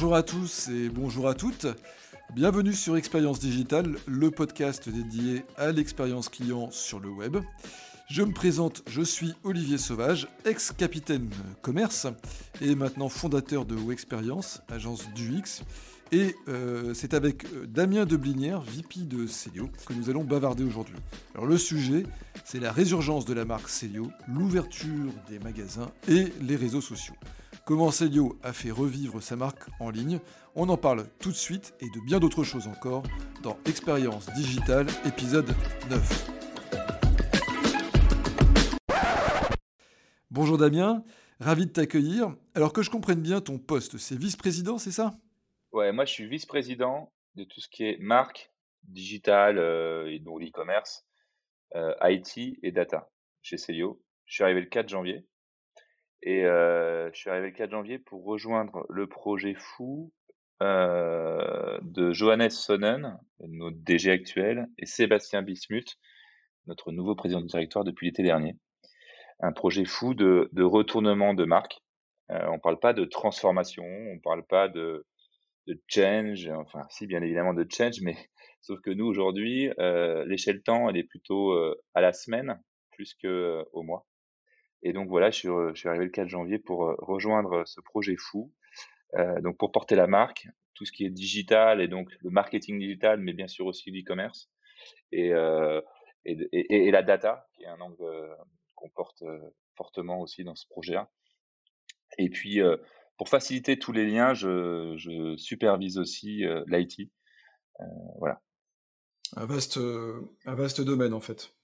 Bonjour à tous et bonjour à toutes. Bienvenue sur Expérience Digitale, le podcast dédié à l'expérience client sur le web. Je me présente, je suis Olivier Sauvage, ex-capitaine commerce et maintenant fondateur de Expérience, agence d'UX. Et euh, c'est avec euh, Damien Deblinière, VP de Célio, que nous allons bavarder aujourd'hui. Alors le sujet, c'est la résurgence de la marque Célio, l'ouverture des magasins et les réseaux sociaux. Comment Célio a fait revivre sa marque en ligne On en parle tout de suite et de bien d'autres choses encore dans Expérience Digitale, épisode 9. Bonjour Damien, ravi de t'accueillir. Alors que je comprenne bien ton poste, c'est vice-président, c'est ça? Ouais, moi je suis vice-président de tout ce qui est marque, digital euh, donc l'e-commerce, euh, IT et data chez Celio. Je suis arrivé le 4 janvier et je suis arrivé le 4 janvier pour rejoindre le projet fou de Johannes Sonnen, notre DG actuel, et Sébastien Bismuth, notre nouveau président du directoire depuis l'été dernier. Un projet fou de, de retournement de marque. on parle pas de transformation, on parle pas de de change, enfin si bien évidemment de change, mais sauf que nous aujourd'hui, euh, l'échelle temps, elle est plutôt à la semaine plus que euh, au mois. Et donc voilà, je suis, je arrivé le 4 janvier pour rejoindre ce projet fou, donc pour porter la marque, tout ce qui est digital et donc le marketing digital, mais bien sûr aussi l'e-commerce et, la data, qui est un angle qu'on porte fortement aussi dans ce projet-là. Et puis pour faciliter tous les liens, je, supervise aussi euh, l'IT. Euh, voilà. Un vaste, euh, un vaste domaine en fait.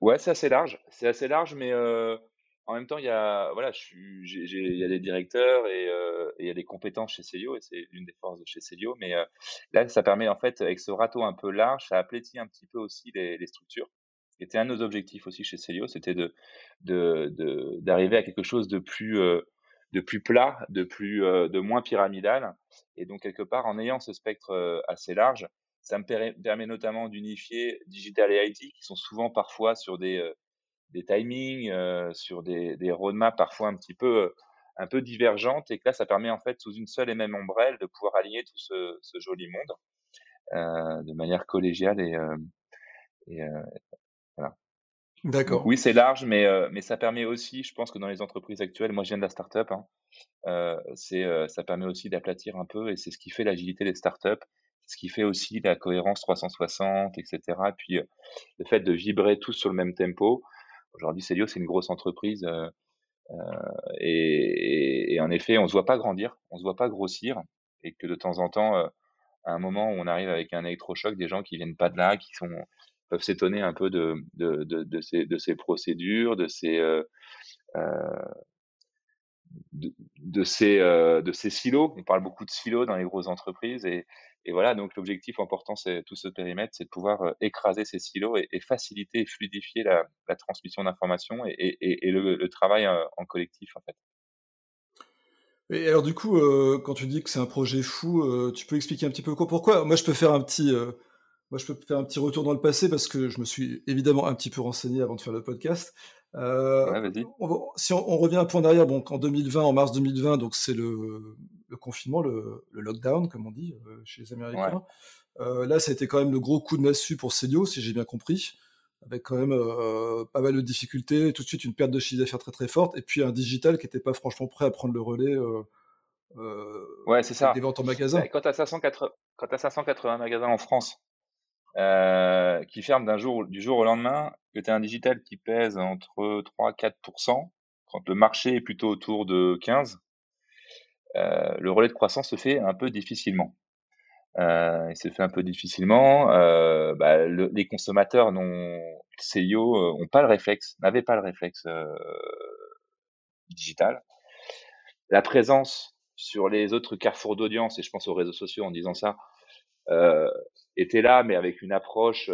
Ouais, c'est assez large. C'est assez large, mais en même temps, il y a, voilà, il y a des directeurs et, il y a des compétences chez Celio et c'est l'une des forces de chez Celio. Mais là, ça permet en fait, avec ce râteau un peu large, ça aplatit un petit peu aussi les, les structures. C'était un de nos objectifs aussi chez Celio, c'était de, d'arriver à quelque chose de plus de plus plat, de plus, euh, de moins pyramidal. Et donc quelque part, en ayant ce spectre euh, assez large, ça me permet notamment d'unifier digital et IT, qui sont souvent parfois sur des, euh, des timings, sur des, des roadmaps parfois un petit peu, un peu divergentes, et que là, ça permet en fait sous une seule et même ombrelle de pouvoir aligner tout ce, ce joli monde de manière collégiale et, et voilà. D'accord. Oui, c'est large, mais, euh, mais ça permet aussi, je pense que dans les entreprises actuelles, moi je viens de la startup, hein, euh, c'est, euh, ça permet aussi d'aplatir un peu et c'est ce qui fait l'agilité des startups, ce qui fait aussi la cohérence 360, etc. Et puis le fait de vibrer tous sur le même tempo. Aujourd'hui, Célio, c'est une grosse entreprise et, et, en effet, on se voit pas grandir, on se voit pas grossir et que de temps en temps, à un moment où on arrive avec un électrochoc, des gens qui viennent pas de là, qui sont peuvent s'étonner un peu de, de, de, ces, de ces procédures, de ces, euh, euh de, ces, euh, de ces silos. On parle beaucoup de silos dans les grosses entreprises et, et voilà, donc l'objectif en portant tout ce périmètre, c'est de pouvoir euh, écraser ces silos et, faciliter et fluidifier la, transmission d'informations et, le, travail en collectif en fait. Et alors du coup, euh, quand tu dis que c'est un projet fou, euh, tu peux expliquer un petit peu quoi, pourquoi? Moi, je peux faire un petit, moi, je peux faire un petit retour dans le passé parce que je me suis évidemment un petit peu renseigné avant de faire le podcast. Euh, ouais, on, si on, revient un point derrière, bon, en 2020, en mars 2020, donc c'est le, le, confinement, le, le, lockdown, comme on dit euh, chez les Américains. Euh, là, ça a été quand même le gros coup de massue pour Celio, si j'ai bien compris, avec quand même euh, pas mal de difficultés, tout de suite une perte de chiffre d'affaires très très forte, et puis un digital qui n'était pas franchement prêt à prendre le relais. ouais, c'est ça. Des ventes en magasin. Quand tu as 580 magasins en France, euh, qui ferme d'un jour, du jour au lendemain, que tu as un digital qui pèse entre 3-4%, quand le marché est plutôt autour de 15%, euh, le relais de croissance se fait un peu difficilement. Euh, il se fait un peu difficilement. Euh, bah, le, les consommateurs non CIO euh, ont pas le réflexe, n'avaient pas le réflexe digital. La présence sur les autres carrefours d'audience, et je pense aux réseaux sociaux en disant ça, était là, mais avec une approche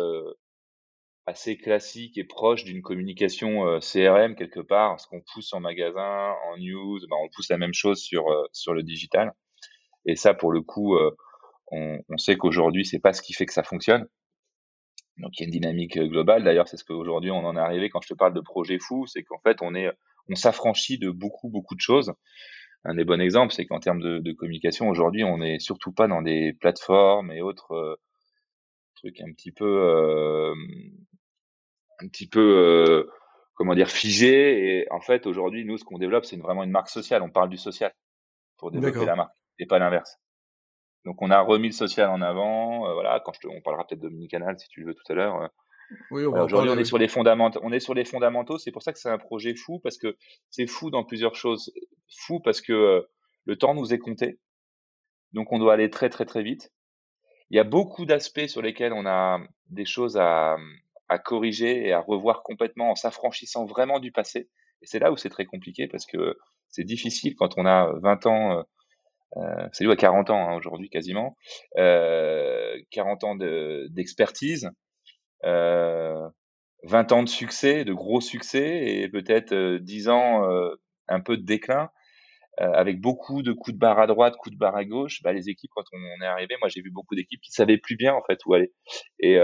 assez classique et proche d'une communication euh, CRM quelque part. Ce qu'on pousse en magasin, en news, ben on pousse la même chose sur sur le digital. Et ça, pour le coup, on, on, sait qu'aujourd'hui, c'est pas ce qui fait que ça fonctionne. Donc il y a une dynamique globale. D'ailleurs, c'est ce qu'aujourd'hui on en est arrivé quand je te parle de projet fou, c'est qu'en fait on est, on s'affranchit de beaucoup beaucoup de choses un des bons exemples, c'est qu'en termes de, communication, aujourd'hui, on n'est surtout pas dans des plateformes et autres euh, trucs un petit peu, euh, un petit peu, euh, comment dire, figés. Et en fait, aujourd'hui, nous, ce qu'on développe, c'est vraiment une marque sociale. On parle du social pour développer la marque et pas l'inverse. Donc, on a remis le social en avant. voilà, quand je te, on parlera peut-être de mini-canal si tu le veux tout à l'heure. Aujourd'hui, on est sur les fondamentaux. On est sur les fondamentaux. C'est pour ça que c'est un projet fou parce que c'est fou dans plusieurs choses. Fou parce que le temps nous est compté. Donc, on doit aller très, très, très vite. Il y a beaucoup d'aspects sur lesquels on a des choses à, à corriger et à revoir complètement en s'affranchissant vraiment du passé. Et c'est là où c'est très compliqué parce que c'est difficile quand on a 20 ans. Euh, c'est lui à 40 ans hein, aujourd'hui quasiment, euh, 40 ans d'expertise, euh, 20 ans de succès, de gros succès, et peut-être 10 ans un peu de déclin, avec beaucoup de coups de barre à droite, coups de barre à gauche. Bah, les équipes, quand on est arrivé, moi j'ai vu beaucoup d'équipes qui savaient plus bien en fait où aller, et,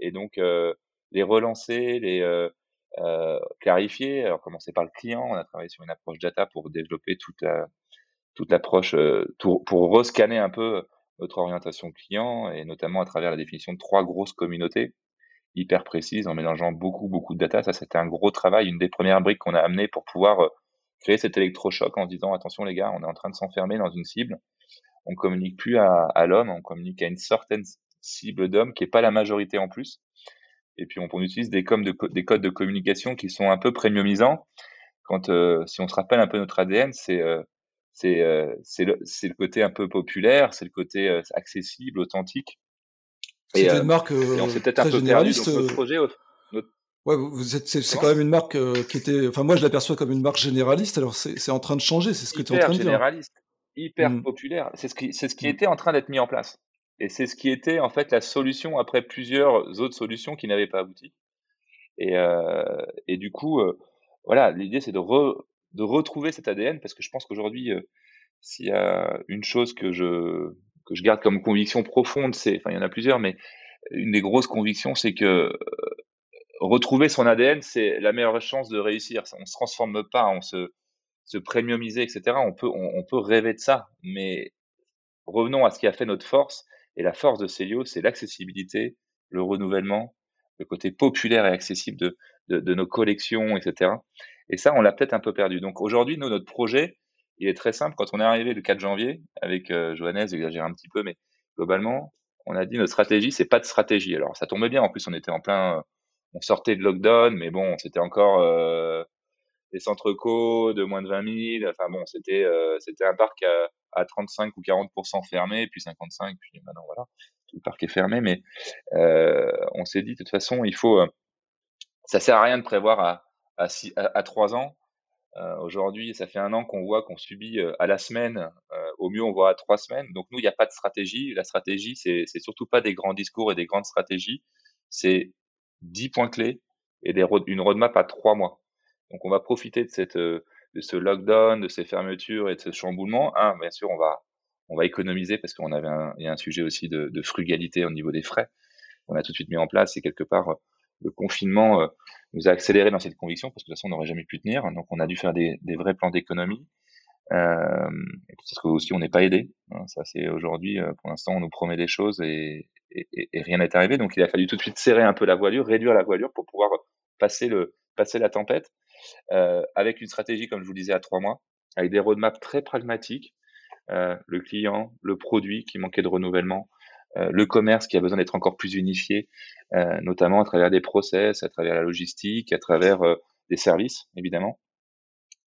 et donc les relancer, les clarifier. Alors commencer par le client, on a travaillé sur une approche data pour développer toute toute l'approche pour, pour rescanner un peu notre orientation client et notamment à travers la définition de trois grosses communautés hyper précise en mélangeant beaucoup, beaucoup de data. Ça, c'était un gros travail, une des premières briques qu'on a amené pour pouvoir euh, créer cet électrochoc en disant attention les gars, on est en train de s'enfermer dans une cible. On communique plus à, l'homme, on communique à une certaine cible d'homme qui est pas la majorité en plus. Et puis on, on utilise des, de, des codes de communication qui sont un peu premiumisants. Quand euh, si on se rappelle un peu notre ADN, c'est euh, c'est c'est le, le côté un peu populaire, c'est le côté accessible, authentique. C'était une marque on s'est peut-être un peu perdu notre projet. Ouais, c'est, quand même une marque qui était. Enfin, moi, je l'aperçois comme une marque généraliste. Alors, c'est, en train de changer. C'est ce que tu es en train de dire. Généraliste, hyper mmh. populaire. C'est ce qui, c'est ce qui mmh. était en train d'être mis en place. Et c'est ce qui était en fait la solution après plusieurs autres solutions qui n'avaient pas abouti. Et, euh, du coup, voilà, l'idée c'est de, retrouver cet ADN parce que je pense qu'aujourd'hui, s'il y a une chose que je que je garde comme conviction profonde, c'est, enfin, il y en a plusieurs, mais une des grosses convictions, c'est que euh, retrouver son ADN, c'est la meilleure chance de réussir. On se transforme pas, on se, se etc. On peut, on, peut rêver de ça, mais revenons à ce qui a fait notre force. Et la force de Célio, c'est l'accessibilité, le renouvellement, le côté populaire et accessible de, nos collections, etc. Et ça, on l'a peut-être un peu perdu. Donc aujourd'hui, nous, notre projet, il est très simple. Quand on est arrivé le 4 janvier avec euh, Johannes, j'exagère un petit peu, mais globalement, on a dit notre stratégie, c'est pas de stratégie. Alors ça tombait bien. En plus, on était en plein, on sortait de lockdown, mais bon, c'était encore euh, des centres co de moins de 20 000. Enfin bon, c'était euh, c'était un parc à, à 35 ou 40% fermé, puis 55, puis maintenant voilà, le parc est fermé. Mais euh, on s'est dit de toute façon, il faut, ça sert à rien de prévoir à à, à, à 3 ans euh, aujourd'hui, ça fait un an qu'on voit qu'on subit euh, à la semaine, euh, au mieux on voit à trois semaines. Donc nous, il n'y a pas de stratégie. La stratégie, c'est surtout pas des grands discours et des grandes stratégies. C'est dix points clés et des, une roadmap à trois mois. Donc on va profiter de cette de ce lockdown, de ces fermetures et de ce chamboulement. Bien sûr, on va on va économiser parce qu'on avait un, il y a un sujet aussi de, frugalité au niveau des frais. On a tout de suite mis en place et quelque part le confinement nous a accéléré dans cette conviction parce que de toute façon on n'aurait jamais pu tenir. Donc on a dû faire des, vrais plans d'économie. Euh, parce que aussi on n'est pas aidé. Hein. ça c'est aujourd'hui, euh, pour l'instant on nous promet des choses et, et, rien n'est arrivé. Donc il a fallu tout de suite serrer un peu la voilure, réduire la voilure pour pouvoir passer le passer la tempête euh, avec une stratégie comme je vous le disais à trois mois, avec des roadmaps très pragmatiques. Euh, le client, le produit qui manquait de renouvellement, euh, le commerce qui a besoin d'être encore plus unifié, euh, notamment à travers des process, à travers la logistique, à travers euh, des services, évidemment.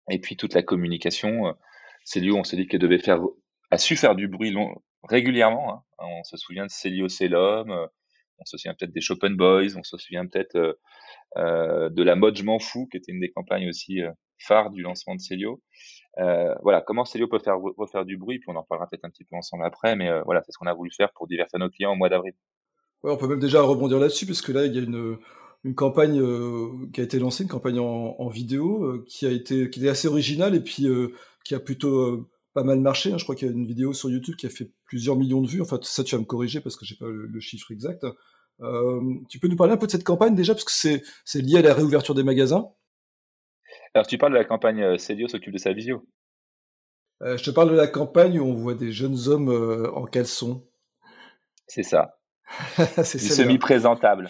Et puis toute la communication, c'est où on s'est dit qu'elle devait faire, a su faire du bruit régulièrement. Hein. On se souvient de Célio Célum, on se souvient peut-être des Chopin Boys, on se souvient peut-être euh, de la mode Je m'en fous, qui était une des campagnes aussi phares du lancement de Célio. Euh, voilà, comment Célio peut faire refaire du bruit, puis on en parlera peut-être un petit peu ensemble après, mais euh, voilà, c'est ce qu'on a voulu faire pour divertir nos clients au mois d'avril. On peut même déjà rebondir là-dessus, parce que là, il y a une, campagne euh, qui a été lancée, une campagne en, vidéo, euh, qui a été assez originale et puis euh, qui a plutôt pas mal marché. Hein. Je crois qu'il y a une vidéo sur YouTube qui a fait plusieurs millions de vues. Enfin, ça, tu vas me corriger parce que j'ai pas le, le, chiffre exact. tu peux nous parler un peu de cette campagne déjà, parce que c'est lié à la réouverture des magasins? Alors, tu parles de la campagne Célio s'occupe de sa visio. Euh, je te parle de la campagne où on voit des jeunes hommes euh, en caleçon. C'est ça. c'est semi-présentable.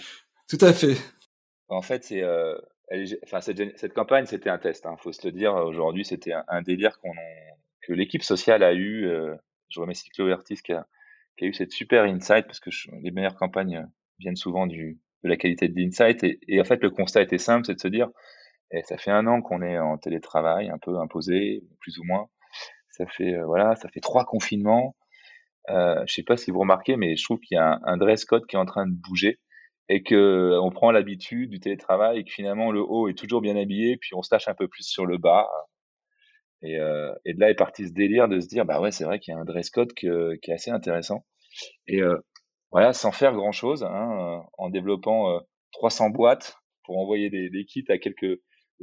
Tout à fait. En fait, c'est, euh, enfin, cette, cette campagne, c'était un test. Il faut se le dire. Aujourd'hui, c'était un, un délire qu'on, que l'équipe sociale a eu. euh, je remercie Chloé Artis qui a, qui a eu cette super insight parce que je- les meilleures campagnes viennent souvent du, de la qualité de l'insight. Et, et en fait, le constat était simple, c'est de se dire, eh, ça fait un an qu'on est en télétravail, un peu imposé, plus ou moins. Ça fait euh, voilà, ça fait trois confinements. Euh, je sais pas si vous remarquez, mais je trouve qu'il y a un, dress code qui est en train de bouger et que euh, on prend l'habitude du télétravail et que finalement le haut est toujours bien habillé, puis on se tâche un peu plus sur le bas. Et, euh, et de là est parti ce délire de se dire bah ouais c'est vrai qu'il y a un dress code que- qui est assez intéressant. Et euh, voilà, sans faire grand chose, hein, euh, en développant euh, 300 boîtes pour envoyer des, des kits à quelques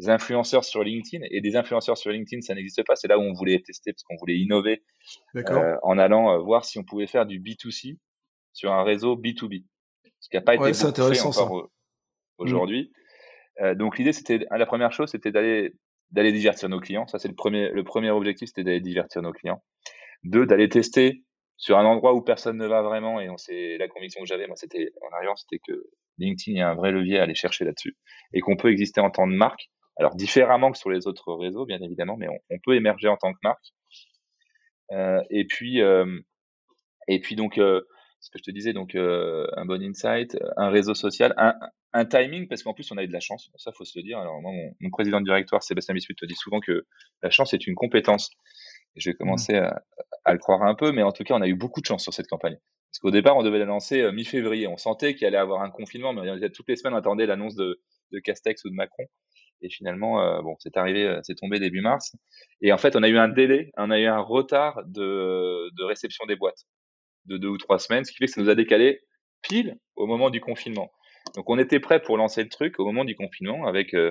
influenceurs sur LinkedIn. Et des influenceurs sur LinkedIn, ça n'existe pas. C'est là où on voulait tester parce qu'on voulait innover euh, en allant euh, voir si on pouvait faire du B2C sur un réseau B2B. Ce qui n'a pas été Ouais, fait encore au- aujourd'hui. Euh, donc l'idée, c'était la première chose, c'était d'aller d'aller divertir nos clients. Ça, c'est le premier le premier objectif, c'était d'aller divertir nos clients. Deux, d'aller tester sur un endroit où personne ne va vraiment. Et sait la conviction que j'avais, moi, c'était en arrivant, c'était que LinkedIn, il y a un vrai levier à aller chercher là-dessus et qu'on peut exister en tant que marque. Alors différemment que sur les autres réseaux, bien évidemment, mais on, on peut émerger en tant que marque. Euh, et puis euh, et puis donc euh, ce que je te disais, donc euh, un bon insight, un réseau social, un, un timing, parce qu'en plus on a eu de la chance, ça faut se le dire. Alors moi, mon, mon président de directoire, Sébastien Bismuth, te dit souvent que la chance est une compétence. Et je vais commencer à, à le croire un peu, mais en tout cas, on a eu beaucoup de chance sur cette campagne. Parce qu'au départ, on devait la lancer euh, mi-février. On sentait qu'il allait avoir un confinement, mais on disait, toutes les semaines, on attendait l'annonce de, de Castex ou de Macron. Et finalement, euh, bon, c'est arrivé, euh, c'est tombé début mars. Et en fait, on a eu un délai, on a eu un retard de, de réception des boîtes de deux ou trois semaines, ce qui fait que ça nous a décalé pile au moment du confinement. Donc, on était prêt pour lancer le truc au moment du confinement avec euh,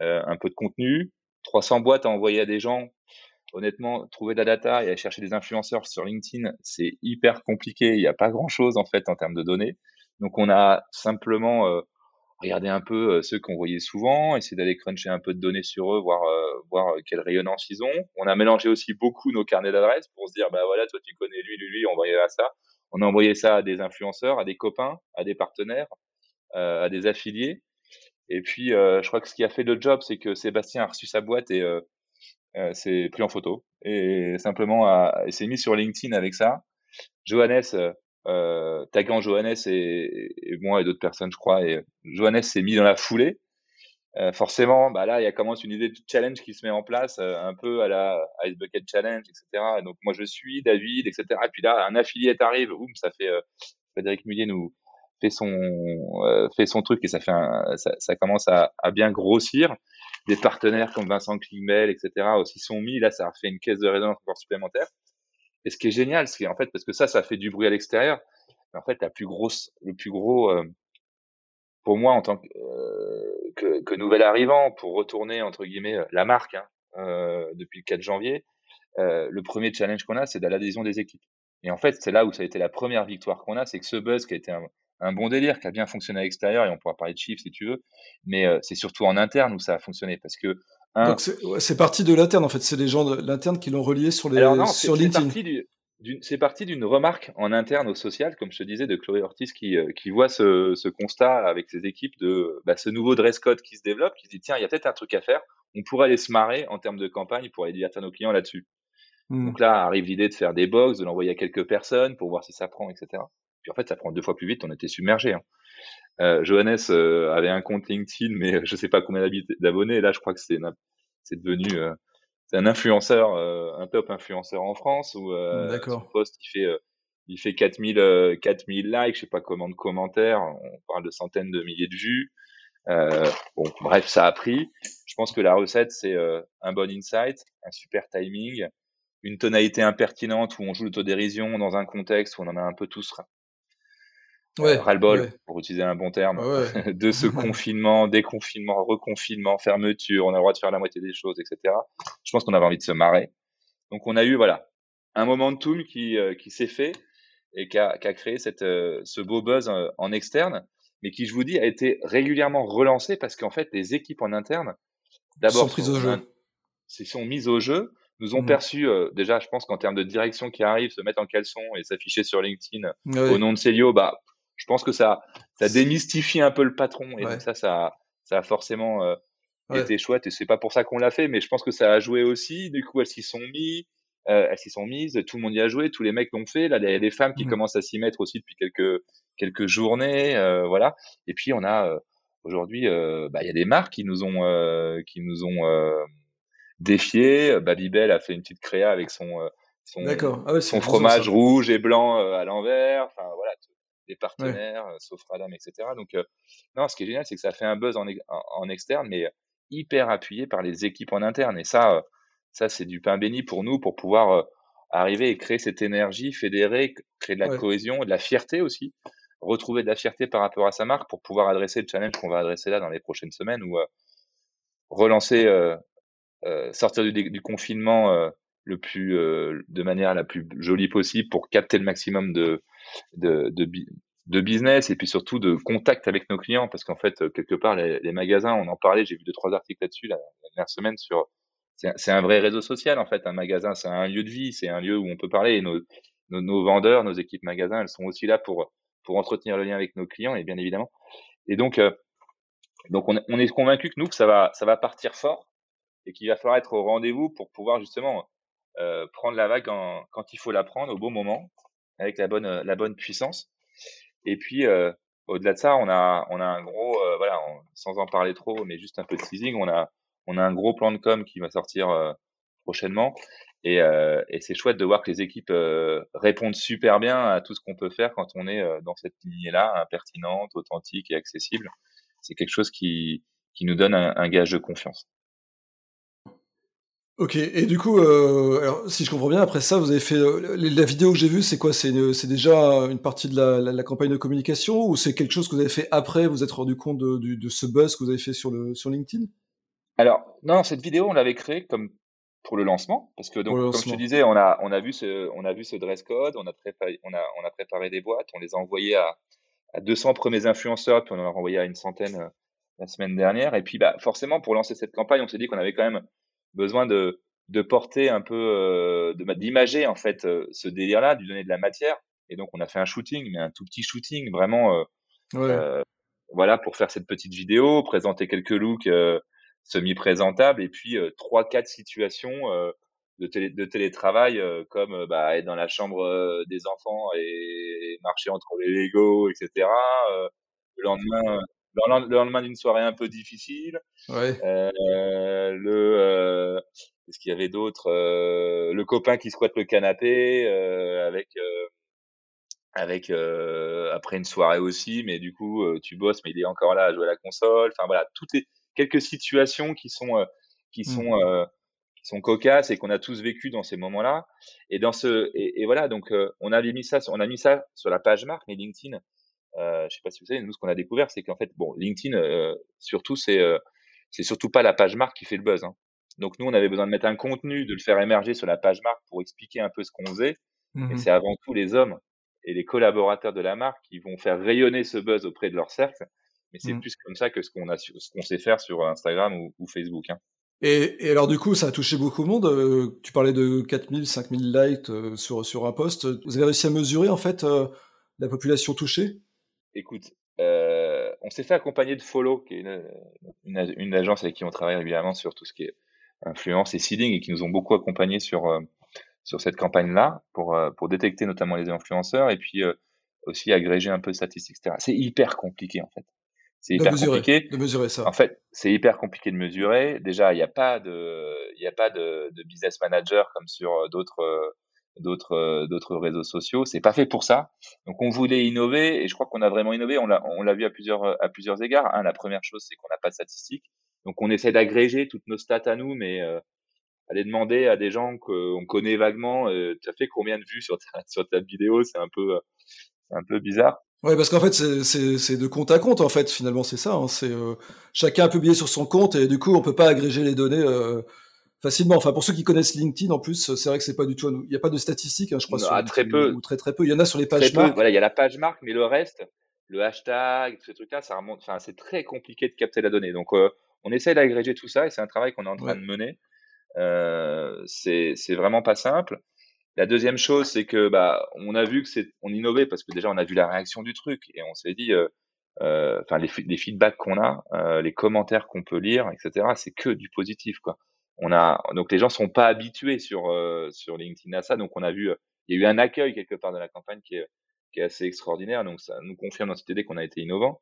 euh, un peu de contenu, 300 boîtes à envoyer à des gens. Honnêtement, trouver de la data et aller chercher des influenceurs sur LinkedIn, c'est hyper compliqué. Il n'y a pas grand chose en fait en termes de données. Donc, on a simplement euh, regardé un peu ceux qu'on voyait souvent, essayer d'aller cruncher un peu de données sur eux, voir quelle rayonnance ils ont. On a mélangé aussi beaucoup nos carnets d'adresses pour se dire bah voilà, toi tu connais lui, lui, lui, on va ça. On a envoyé ça à des influenceurs, à des copains, à des partenaires, à des affiliés. Et puis, euh, je crois que ce qui a fait le job, c'est que Sébastien a reçu sa boîte et euh, euh, s'est pris en photo et simplement a, s'est mis sur LinkedIn avec ça. Johannes, euh, taguant Johannes et, moi et d'autres personnes, je crois, et Johannes s'est mis dans la foulée. Euh, forcément, bah là, il y a commence une idée de challenge qui se met en place, euh, un peu à la Ice Bucket Challenge, etc. Et donc moi je suis David, etc. Et puis là, un affiliate arrive, oum, ça fait euh, Frédéric Mullier nous fait son euh, fait son truc et ça fait ça, commence à, bien grossir. Des partenaires comme Vincent Klingbeil, etc. aussi sont mis. Là, ça a fait une caisse de résonance encore supplémentaire. Et ce qui est génial, c'est en fait parce que ça, ça fait du bruit à l'extérieur. En fait, la plus grosse, le plus gros euh, pour moi en tant que, euh, que, nouvel arrivant pour retourner entre guillemets la marque hein, depuis le 4 janvier, le premier challenge qu'on a, c'est de l'adhésion des équipes. Et en fait, c'est là où ça a été la première victoire qu'on a, c'est que ce buzz qui a été un, un, bon délire, qui a bien fonctionné à l'extérieur, et on pourra parler de chiffres si tu veux, mais euh, c'est surtout en interne où ça a fonctionné parce que un... donc c'est ouais, parti de l'interne en fait, c'est les gens de l'interne qui l'ont relié sur les Alors non, sur c'est LinkedIn. c'est parti d'une remarque en interne au social, comme je te disais, de Chloé Ortiz qui, euh, qui voit ce, ce, constat avec ses équipes de bah, ce nouveau dress code qui se développe, qui se dit tiens, il y a peut-être un truc à faire, on pourrait aller se marrer en termes de campagne pour aller divertir nos clients là-dessus. Mmh. Donc là arrive l'idée de faire des box, de l'envoyer à quelques personnes pour voir si ça prend, etc. Puis en fait, ça prend deux fois plus vite, on était submergé. Hein. Euh, Johannes euh, avait un compte LinkedIn, mais je sais pas combien d'abonnés. Là, je crois que c'est devenu euh, un influenceur, euh, un top influenceur en France où euh, son post il fait euh, il fait 4000 euh, 4000 likes, je sais pas comment de commentaires, on parle de centaines de milliers de vues. Euh, bon, bref, ça a pris. Je pense que la recette c'est euh, un bon insight, un super timing, une tonalité impertinente où on joue l'autodérision dans un contexte où on en a un peu tous ouais, ras-le-bol, ouais. pour utiliser un bon terme, Ouais. de ce confinement, déconfinement, reconfinement, fermeture, on a le droit de faire la moitié des choses, etc. Je pense qu'on avait envie de se marrer. Donc on a eu voilà un momentum qui euh, qui s'est fait et qui a, qui a créé cette euh, ce beau buzz euh, en externe, mais qui je vous dis a été régulièrement relancé parce qu'en fait les équipes en interne Sont d'abord prises au jeu. se sont mises au jeu, nous ont Mmh. perçus, euh, déjà, je pense qu'en termes de direction qui arrive, se mettre en caleçon et s'afficher sur LinkedIn au nom de Célio, bah, je pense que ça, ça démystifie un peu le patron. Et Ouais. donc ça, ça, ça a forcément euh, Ouais. été chouette. Et c'est pas pour ça qu'on l'a fait, mais je pense que ça a joué aussi. Du coup, elles s'y sont mis, euh, elles s'y sont mises. Tout le monde y a joué. Tous les mecs l'ont fait. Là, il y a des femmes qui Mhm. commencent à s'y mettre aussi depuis quelques quelques journées, euh, voilà. Et puis on a aujourd'hui, bah, il y a des marques qui nous ont qui nous ont défié. Babybel a fait une petite créa avec son son. Ah ouais, son fromage ça. rouge et blanc à l'envers. Enfin voilà, des partenaires, euh, Sofradam, etc. Donc euh, non, ce qui est génial, c'est que ça fait un buzz en, en, en externe, mais hyper appuyé par les équipes en interne. Et ça, euh, ça c'est du pain béni pour nous pour pouvoir euh, arriver et créer cette énergie, fédérer, créer de la Ouais. cohésion, de la fierté aussi, retrouver de la fierté par rapport à sa marque pour pouvoir adresser le challenge qu'on va adresser là dans les prochaines semaines ou euh, relancer, euh, euh, sortir du, confinement euh, le plus, euh, de manière la plus jolie possible pour capter le maximum de, de, de, de business et puis surtout de contact avec nos clients parce qu'en fait, quelque part, les, les magasins, on en parlait, j'ai vu deux, trois articles là-dessus la, dernière semaine sur. C'est un vrai réseau social en fait. Un magasin, c'est un lieu de vie, c'est un lieu où on peut parler. Et nos, nos, nos vendeurs, nos équipes magasins, elles sont aussi là pour, pour entretenir le lien avec nos clients et bien évidemment. Et donc, euh, donc on, on est convaincu que nous, que ça va, ça va partir fort et qu'il va falloir être au rendez-vous pour pouvoir justement euh, prendre la vague en- quand il faut la prendre au bon moment avec la bonne, euh, la bonne puissance. Et puis, euh, au-delà de ça, on a, on a un gros, euh, voilà, sans en parler trop, mais juste un peu de teasing, on a, on a un gros plan de com qui va sortir euh, prochainement. Et, euh, et c'est chouette de voir que les équipes répondent super bien à tout ce qu'on peut faire quand on est dans cette lignée-là, pertinente, authentique et accessible. C'est quelque chose qui, qui nous donne un, un gage de confiance. Ok, et du coup, euh, alors, si je comprends bien, après ça, vous avez fait euh, la vidéo que j'ai vue, c'est quoi? C'est déjà une partie de la, la- la campagne de communication ou c'est quelque chose que vous avez fait après Vous vous êtes rendu compte de, ce buzz que vous avez fait sur, le, sur LinkedIn? Alors, non, cette vidéo, on l'avait créée comme pour le lancement, parce que donc, comme je te disais, on a, on a vu ce, on a vu ce dress code, on a préparé, on a, on a préparé des boîtes, on les a envoyées à, à 200 premiers influenceurs, puis on en a renvoyé à une centaine euh, la semaine dernière. Et puis, bah, forcément, pour lancer cette campagne, on s'est dit qu'on avait quand même besoin de, de porter un peu, euh, d'imager en fait euh, ce délire-là, de lui donner de la matière. Et donc, on a fait un shooting, mais un tout petit shooting, vraiment. euh, Ouais. euh, voilà, pour faire cette petite vidéo, présenter quelques looks euh, semi-présentables et puis euh, trois, quatre situations euh, de, télé, de télétravail euh, comme euh, bah, être dans la chambre euh, des enfants et, marcher entre les Lego, etc. Euh, le lendemain, le lendemain- le lendemain d'une soirée un peu difficile. Ouais. Euh, le euh, qu'est-ce qu'il y avait d'autre Euh, le copain qui squatte le canapé euh, avec euh, avec euh, après une soirée aussi mais du coup euh, tu bosses mais il est encore là à jouer à la console enfin voilà toutes les quelques situations qui sont euh, qui Mm. sont euh, qui sont cocasses et qu'on a tous vécu dans ces moments-là et dans ce et, et voilà donc euh, on avait mis ça on a mis ça sur la page marque mais LinkedIn euh, je sais pas si vous savez nous ce qu'on a découvert c'est qu'en fait bon LinkedIn euh, surtout c'est euh, c'est surtout pas la page marque qui fait le buzz hein. donc nous on avait besoin de mettre un contenu de le faire émerger sur la page marque pour expliquer un peu ce qu'on faisait et Mhm. c'est avant tout les hommes et les collaborateurs de la marque qui vont faire rayonner ce buzz auprès de leur cercle. Mais c'est Mm. plus comme ça que ce qu'on a, su- ce qu'on sait faire sur Instagram ou, ou Facebook. Hein. Et, et alors du coup, ça a touché beaucoup de monde. euh, tu parlais de 4000, 5000 likes euh, sur, sur un post. Vous avez réussi à mesurer en fait euh, la population touchée? Écoute, euh, on s'est fait accompagner de Follow, qui est une, une, une agence avec qui on travaille régulièrement sur tout ce qui est influence et seeding et qui nous ont beaucoup accompagnés sur euh, sur cette campagne-là pour euh, pour détecter notamment les influenceurs et puis euh, aussi agréger un peu de statistiques, etc. C'est hyper compliqué en fait. C'est de hyper mesurer, compliqué. de mesurer ça. En fait, c'est hyper compliqué de mesurer. Déjà, il n'y a pas de, il a pas de, de business manager comme sur euh, d'autres, euh, d'autres, euh, d'autres réseaux sociaux. C'est pas fait pour ça. Donc, on voulait innover et je crois qu'on a vraiment innové. On l'a, on l'a vu à plusieurs, à plusieurs égards. Un, la première chose, c'est qu'on n'a pas de statistiques. Donc, on essaie d'agréger toutes nos stats à nous, mais euh, aller demander à des gens qu'on connaît vaguement, euh, tu as fait combien de vues sur ta, sur ta vidéo, c'est un peu, c'est un peu bizarre. Ouais, parce qu'en fait, c'est de compte à compte, en fait, finalement, c'est ça. hein, c'est euh, chacun a publié sur son compte et du coup, on peut pas agréger les données euh, facilement. Enfin, pour ceux qui connaissent LinkedIn, en plus, c'est vrai que c'est pas du tout. à nous. Il n'y a pas de statistiques, hein, je crois, Non, sur ah, très peu. ou très très peu. Il y en a sur les pages marques. Voilà, il y a la page marque, mais le reste, le hashtag, ces trucs-là, ça remonte. Enfin, c'est très compliqué de capter la donnée. Donc, euh, on essaie d'agréger tout ça et c'est un travail qu'on est en train Ouais. de mener. c'est c'est vraiment pas simple. La deuxième chose, c'est que bah on a vu que c'est on innovait parce que déjà on a vu la réaction du truc et on s'est dit enfin les, les, feedbacks qu'on a, les commentaires qu'on peut lire, etc. C'est que du positif quoi. On a donc les gens sont pas habitués sur sur LinkedIn à ça, donc on a vu il y a eu un accueil quelque part de la campagne qui est qui est assez extraordinaire. Donc ça nous confirme dans cette idée qu'on a été innovant.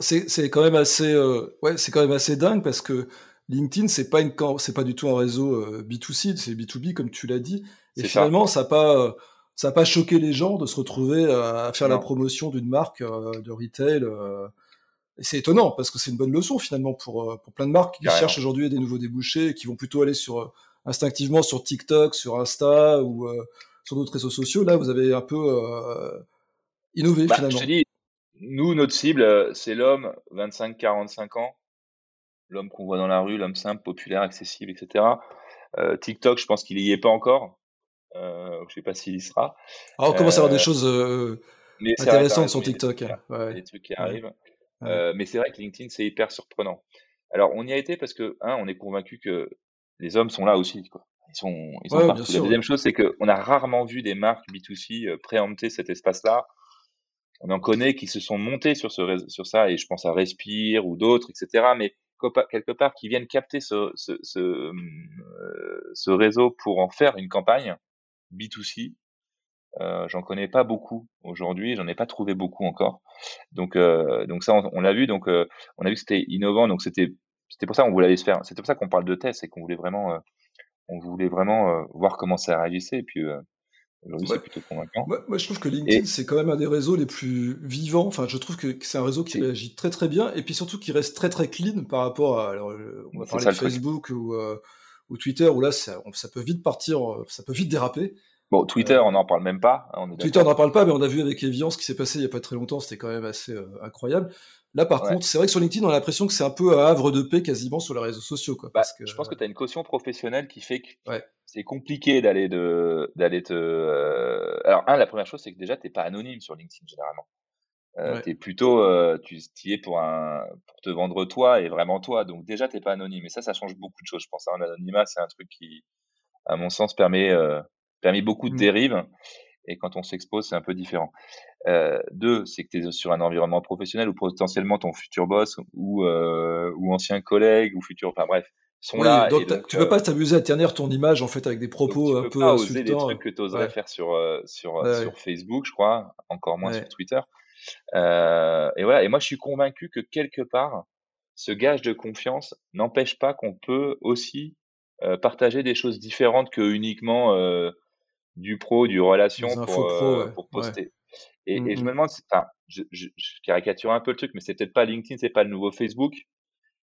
C'est quand même assez euh, ouais c'est quand même assez dingue parce que LinkedIn c'est pas une c'est pas du tout un réseau B2C euh, c'est B2B comme tu l'as dit et finalement ça n'a pas ça a pas choqué les gens de se retrouver à faire la promotion d'une marque euh, de retail et c'est étonnant parce que c'est une bonne leçon finalement pour pour plein de marques qui cherchent aujourd'hui des nouveaux débouchés et qui vont plutôt aller sur instinctivement sur TikTok sur Insta ou sur d'autres réseaux sociaux. Là, vous avez un peu euh, innové bah, finalement. Je dis, nous, notre cible, euh, c'est l'homme 25-45 ans, l'homme qu'on voit dans la rue, l'homme simple, populaire, accessible, etc. Euh, TikTok, je pense qu'il n'y est pas encore. Euh, je sais pas s'il y sera. Alors, on commence à avoir des choses intéressantes sur TikTok. Des, ouais. des trucs qui arrivent. Mais c'est vrai que LinkedIn, c'est hyper surprenant. Alors, on y a été parce que, un, on est convaincu que les hommes sont là aussi. Quoi. Ils sont, ils sont La deuxième chose, c'est qu'on a rarement vu des marques B2C euh, préempter cet espace-là. On en connaît qui se sont montés sur, ce, sur ça, et je pense à Respire ou d'autres, etc. Mais quelque part, qui viennent capter ce, ce, ce, euh, ce réseau pour en faire une campagne B2C. Euh, j'en connais pas beaucoup aujourd'hui, j'en ai pas trouvé beaucoup encore. Donc, euh, donc ça, on, l'a vu. Donc, euh, on a vu que c'était innovant. Donc, c'était, c'était pour ça qu'on voulait aller se faire. C'était pour ça qu'on parle de test et qu'on voulait vraiment on voulait vraiment voir comment ça réagissait. Et puis aujourd'hui, c'est plutôt convaincant. Moi, je trouve que LinkedIn, c'est quand même un des réseaux les plus vivants. Enfin, je trouve que c'est un réseau qui réagit très très bien et puis surtout qui reste très très clean par rapport à. Alors, on va parler de Facebook ou, ou, Twitter où là, ça, ça, peut vite partir, ça peut vite déraper. Bon, Twitter, on n'en parle même pas. Hein, Twitter, on n'en parle pas, mais on a vu avec Evian ce qui s'est passé il n'y a pas très longtemps, c'était quand même assez incroyable. Là, par contre, c'est vrai que sur LinkedIn, on a l'impression que c'est un peu à havre de paix quasiment sur les réseaux sociaux. Quoi, bah, Je pense que tu as une caution professionnelle qui fait que c'est compliqué d'aller de d'aller te. Euh, alors, un, la première chose, c'est que déjà, tu n'es pas anonyme sur LinkedIn généralement. Euh, tu es plutôt, euh, tu y es pour, un, pour te vendre toi et vraiment toi. Donc, déjà, tu n'es pas anonyme. Et ça, ça change beaucoup de choses, je pense. Hein. L'anonymat, c'est un truc qui, à mon sens, permet, permet beaucoup de mmh. dérives et quand on s'expose, c'est un peu différent. Euh, deux, c'est que tu es sur un environnement professionnel où potentiellement ton futur boss ou, euh, ou ancien collègue ou futur, enfin bref, sont là. Donc, tu peux euh, pas t'amuser à ternir ton image en fait avec des propos un peu pas oser des trucs que tu oserais faire sur sur sur Facebook, je crois, encore moins sur Twitter. Et voilà. Et moi, je suis convaincu que quelque part, ce gage de confiance n'empêche pas qu'on peut aussi partager des choses différentes que uniquement du pro, du relation pour, euh, pour poster. Et, et, je mmh me demande, enfin, je, je, je, caricature un peu le truc, mais c'est peut-être pas LinkedIn, c'est pas le nouveau Facebook.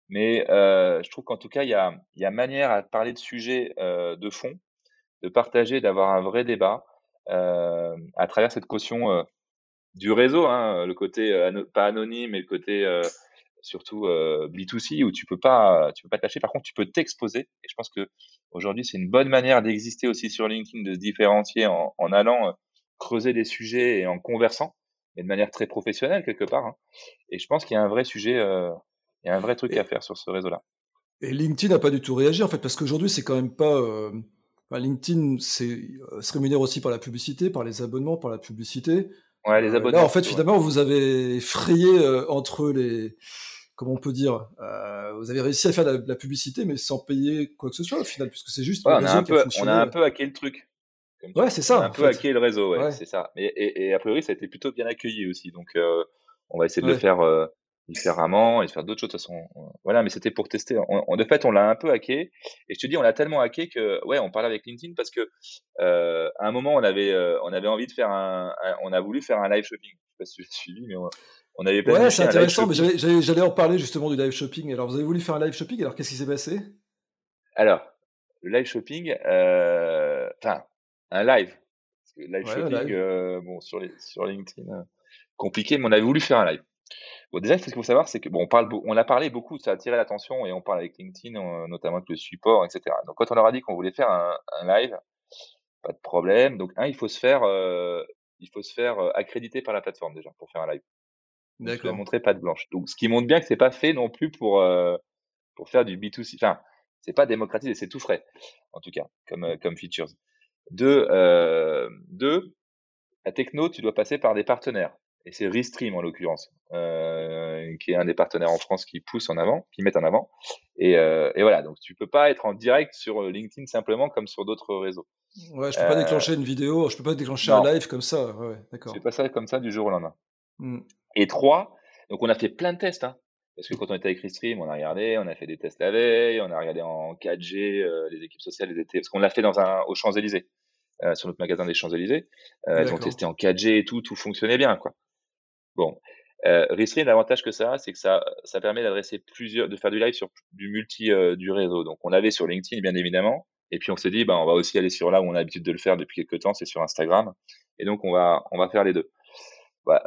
Mais euh, je trouve qu'en tout cas, il y a, y a manière à parler de sujets euh, de fond, de partager, d'avoir un vrai débat euh, à travers cette caution euh, du réseau, hein, le côté pas anonyme et le côté surtout euh, B2C où tu peux pas tu peux pas te lâcher. Par contre, tu peux t'exposer. Et je pense que aujourd'hui, c'est une bonne manière d'exister aussi sur LinkedIn, de se différencier en, en allant euh, creuser des sujets et en conversant, mais de manière très professionnelle quelque part. Hein. Et je pense qu'il y a un vrai sujet, euh, il y a un vrai truc à faire sur ce réseau-là. Et LinkedIn n'a pas du tout réagi en fait, parce qu'aujourd'hui, c'est quand même pas. LinkedIn, c'est se rémunère aussi par la publicité, par les abonnements, par la publicité. Ouais, les abonnements. là, en fait, finalement, vous avez frayé entre les comment on peut dire, euh, vous avez réussi à faire de la, publicité, mais sans payer quoi que ce soit au final, puisque c'est juste. on, a un peu, on a un peu hacké le truc. Ouais, c'est ça. On a un peu hacké le réseau, ouais, c'est ça. Et, et, a priori, ça a été plutôt bien accueilli aussi. Donc, euh, on va essayer de le faire euh, différemment et de faire d'autres choses de toute façon. Voilà, mais c'était pour tester. En, de fait, on l'a un peu hacké. Et je te dis, on l'a tellement hacké que, ouais, on parlait avec LinkedIn parce que à un moment, on avait, on avait envie de faire un, on a voulu faire un live shopping. Je sais pas si tu l'as suivi, mais on, on avait Ouais, c'est intéressant, mais j'allais en parler justement du live shopping. Alors, vous avez voulu faire un live shopping, alors qu'est-ce qui s'est passé? Alors, le live shopping, euh, enfin, un live. Parce que live shopping, euh, bon, sur, les, sur LinkedIn, euh, compliqué, mais on avait voulu faire un live. Bon, déjà, ce qu'il faut savoir, c'est que bon, on parle, on a parlé beaucoup, ça a attiré l'attention et on parle avec LinkedIn, notamment avec le support, etc. Donc, quand on leur a dit qu'on voulait faire un, un, live, pas de problème. Donc, un, il faut se faire, il faut se faire accréditer par la plateforme déjà pour faire un live. D'accord. montrer pas de blanche. Donc, ce qui montre bien que c'est pas fait non plus pour euh, pour faire du B2C. Enfin, c'est pas démocratisé, c'est tout frais, en tout cas, comme, euh, comme features. Deux, euh, deux, la techno, tu dois passer par des partenaires. Et c'est Restream en l'occurrence, euh, qui est un des partenaires en France qui pousse en avant, qui met en avant. Et, euh, et, voilà, donc tu peux pas être en direct sur LinkedIn simplement comme sur d'autres réseaux. Ouais, je peux pas déclencher une vidéo, je peux pas déclencher un live comme ça. Ouais, d'accord. C'est pas ça comme ça du jour au lendemain. Mmh. Et trois, donc on a fait plein de tests. Hein. Parce que quand on était avec Restream, on a regardé, on a fait des tests la veille, on a regardé en 4G, euh, les équipes sociales, les étaient, parce qu'on l'a fait dans un, aux Champs-Élysées, euh, sur notre magasin des Champs-Élysées. Euh, elles ont testé en 4G et tout, tout fonctionnait bien, quoi. Bon. Euh, Restream, l'avantage que ça a, c'est que ça, ça permet d'adresser plusieurs, de faire du live sur du multi, euh, du réseau. Donc, on l'avait sur LinkedIn, bien évidemment. Et puis, on s'est dit, bah, on va aussi aller sur là où on a l'habitude de le faire depuis quelques temps, c'est sur Instagram. Et donc, on va, on va faire les deux. Bah,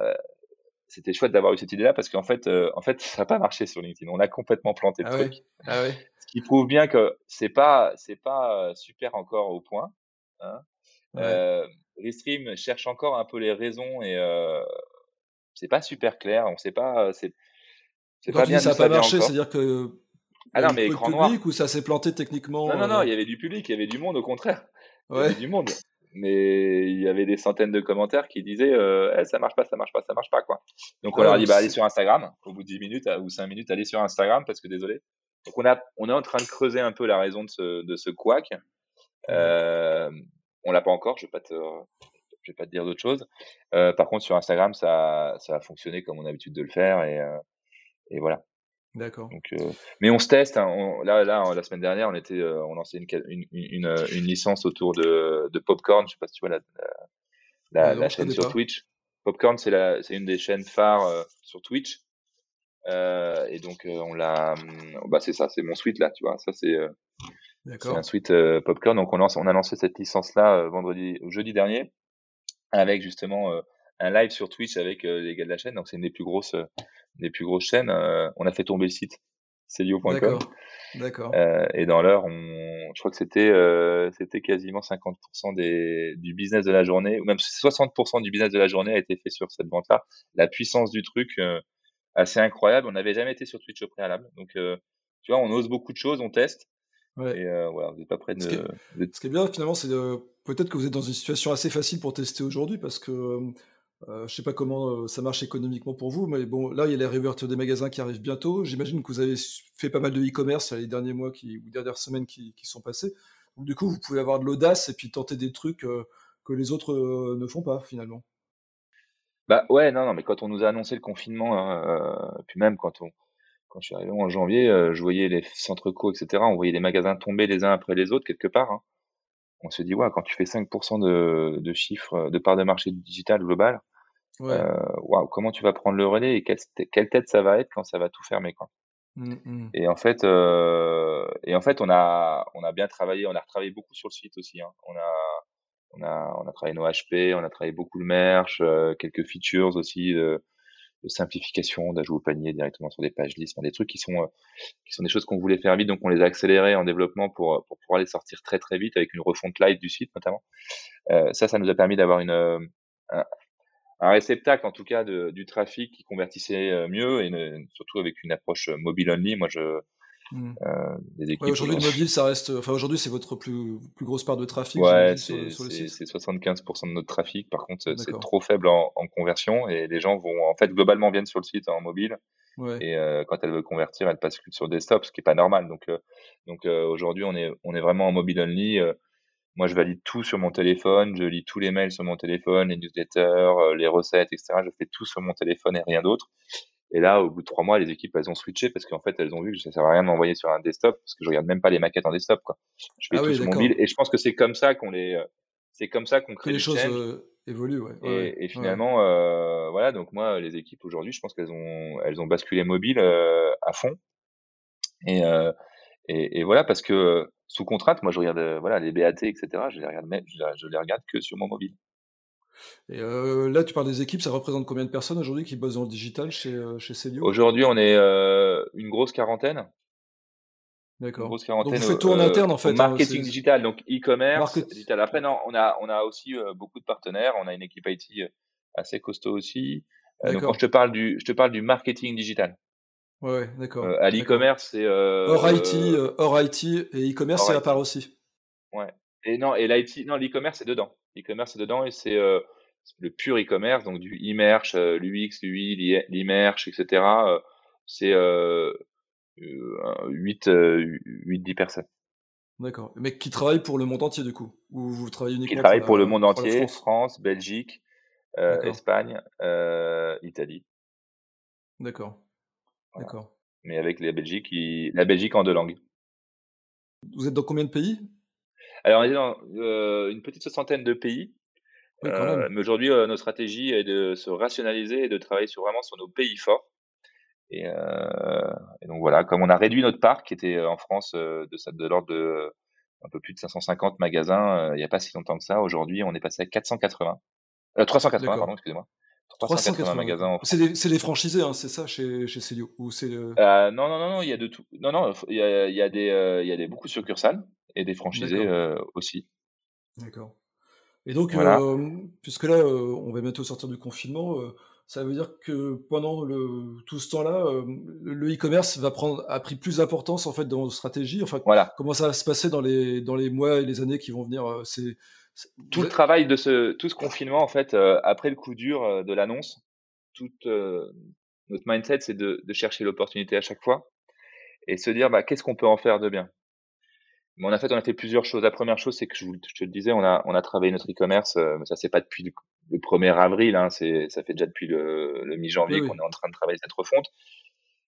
c'était chouette d'avoir eu cette idée-là parce qu'en fait, euh, en fait, ça n'a pas marché sur LinkedIn. On a complètement planté le ah truc. Ah. Ce qui prouve bien que c'est pas, c'est pas euh, super encore au point. Hein. Euh, Restream cherche encore un peu les raisons et euh, c'est pas super clair. On sait pas, c'est, c'est pas bien. Ça n'a pas marché, c'est-à-dire que ah non, mais écran noir. ou ça s'est planté techniquement Non, non, non, il y avait du public, il y avait du monde, au contraire. Il y avait du monde mais il y avait des centaines de commentaires qui disaient euh, eh, ça marche pas, ça marche pas, ça marche pas quoi. Donc on leur a dit bah allez sur Instagram. Au bout de 10 minutes ou 5 minutes, allez sur Instagram parce que désolé. Donc on a on est en train de creuser un peu la raison de ce de ce couac. Euh, on l'a pas encore. Je vais pas te je vais pas te dire d'autre chose. Euh, par contre sur Instagram ça ça a fonctionné comme on a l'habitude de le faire et euh, et voilà. D'accord. Donc, euh, mais on se teste. Hein, là, là, la semaine dernière, on était, euh, on lançait une, une, une, euh, une, licence autour de, de Popcorn. Je sais pas si tu vois la, la, la, chaîne sur Twitch. Popcorn, c'est la, c'est une des chaînes phares euh, sur Twitch. Euh, et donc, on l'a, bah c'est ça, c'est mon suite là, tu vois. Ça c'est, c'est un suite Popcorn. Donc on lance, on a lancé cette licence là vendredi, jeudi dernier, avec justement un live sur Twitch avec les gars de la chaîne. Donc c'est une des plus grosses des plus grosses chaînes, on a fait tomber le site celio.com. D'accord. Et dans l'heure, on, je crois que c'était c'était quasiment 50% des, du business de la journée, ou même 60% du business de la journée a été fait sur cette vente-là. La puissance du truc, assez incroyable. On n'avait jamais été sur Twitch au préalable. Donc, euh, tu vois, on ose beaucoup de choses, on teste. Ouais. Et voilà, vous n'êtes pas prêt de ce, qui est, ce qui est bien finalement, c'est peut-être que vous êtes dans une situation assez facile pour tester aujourd'hui parce que euh, je sais pas comment euh, ça marche économiquement pour vous, mais bon, là, il y a les réouvertures des magasins qui arrivent bientôt. J'imagine que vous avez fait pas mal de e-commerce les derniers mois ou dernières semaines qui, sont passées. Du coup, vous pouvez avoir de l'audace et puis tenter des trucs euh, que les autres euh, ne font pas finalement. Bah ouais, non, non, mais quand on nous a annoncé le confinement, hein, puis même quand on, quand je suis arrivé en janvier, je voyais les centres co, etc. On voyait les magasins tomber les uns après les autres quelque part. Hein. On se dit ouais, quand tu fais 5% de, de chiffre, de part de marché digital global, euh, comment tu vas prendre le relais et quelle, tête ça va être quand ça va tout fermer quoi. Mmh, mmh. Et en fait, euh, et en fait, on a, on a bien travaillé, on a retravaillé beaucoup sur le site aussi. Hein. On a, on a, on a travaillé nos HP, on a travaillé beaucoup le merch, euh, quelques features aussi de, de simplification, d'ajout au panier directement sur des pages listes, des trucs qui sont, euh, qui sont des choses qu'on voulait faire vite, donc on les a accélérés en développement pour, pour pouvoir les sortir très très vite avec une refonte live du site notamment. Euh, ça, ça nous a permis d'avoir une, un, un réceptacle en tout cas de, du trafic qui convertissait euh, mieux et surtout avec une approche euh, mobile only. Moi, je mmh. euh, aujourd'hui le mobile, ça reste. Enfin, aujourd'hui, c'est votre plus, plus grosse part de trafic. Ouais, c'est 75% de notre trafic. Par contre, c'est trop faible en, en, conversion et les gens vont en fait globalement viennent sur le site en mobile. Ouais. Et euh, quand elle veut convertir, elle passe sur desktop, ce qui est pas normal. Donc, euh, donc aujourd'hui, on est on est vraiment en mobile only. Moi, je valide tout sur mon téléphone, je lis tous les mails sur mon téléphone, les newsletters, les recettes, etc. Je fais tout sur mon téléphone et rien d'autre. Et là, au bout de trois mois, les équipes, elles ont switché parce qu'en fait, elles ont vu que ça sert à rien d'envoyer sur un desktop parce que je regarde même pas les maquettes en desktop, quoi. Je fais ah tout sur mon mobile et je pense que c'est comme ça qu'on les, euh, c'est comme ça qu'on crée les choses euh, évoluent, ouais. Et, et finalement, euh, voilà. Donc moi, les équipes aujourd'hui, je pense qu'elles ont, elles ont basculé mobile à fond. Et, et, et voilà parce que sous contrainte, moi je regarde euh, voilà les BAT, etc. Je les regarde même, je, les regarde que sur mon mobile. Et euh, là, tu parles des équipes, ça représente combien de personnes aujourd'hui qui bossent dans le digital chez, euh, chez Celio Aujourd'hui, on est euh, une grosse quarantaine. D'accord. Grosse quarantaine. Donc vous faites tout en interne en fait. Hein, marketing digital, donc e-commerce, digital. Après, non, on a, on a aussi beaucoup de partenaires. On a une équipe IT assez costaud aussi. donc quand je te parle du, je te parle du marketing digital. Ouais, d'accord. à l'e-commerce, c'est. hors IT, hors IT et e-commerce, c'est à part aussi. Ouais. Et non, et l'IT, non, l'e-commerce, c'est dedans. L'e-commerce, c'est dedans et c'est le pur e-commerce, donc du e-merch, l'UX, l'UI, l'e-merch, etc. c'est 8, 8, 10 personnes. D'accord. Mais qui travaillent pour le monde entier, du coup? Ou vous travaillez uniquement Qui travaillent pour, le monde entier, France? Belgique, Espagne, Italie. D'accord. D'accord. Mais avec la Belgique, la Belgique en deux langues. Vous êtes dans combien de pays? Alors, on est dans une petite soixantaine de pays. mais aujourd'hui, notre stratégie est de se rationaliser et de travailler sur, vraiment sur nos pays forts. Et, donc voilà, comme on a réduit notre parc, qui était en France de, de l'ordre de un peu plus de 550 magasins il n'y a pas si longtemps que ça, aujourd'hui on est passé à 480. 380, pardon, excusez-moi. 380, magasins. C'est des, franchisés, hein, c'est ça, chez, chez Célio ou c'est euh, Non, non, non, non, il y a de tout. Non, non, il y a, il y a des, il y a des beaucoup de succursales et des franchisés aussi. D'accord. Et donc, puisque là, on va bientôt sortir du confinement, ça veut dire que pendant le, tout ce temps-là, le e-commerce va prendre a pris plus d'importance en fait dans nos stratégies. Enfin, voilà. comment ça va se passer dans les dans les mois et les années qui vont venir C'est tout le travail de ce tout ce confinement en fait après le coup dur de l'annonce, toute notre mindset c'est de, de, chercher l'opportunité à chaque fois et se dire bah, qu'est-ce qu'on peut en faire de bien? On a fait, on a fait plusieurs choses. La première chose, c'est que je, te le disais, on a, on a travaillé notre e-commerce. Euh, mais ça, c'est pas depuis le, 1er avril. Hein, c'est, ça fait déjà depuis le, le mi-janvier qu'on est en train de travailler cette refonte.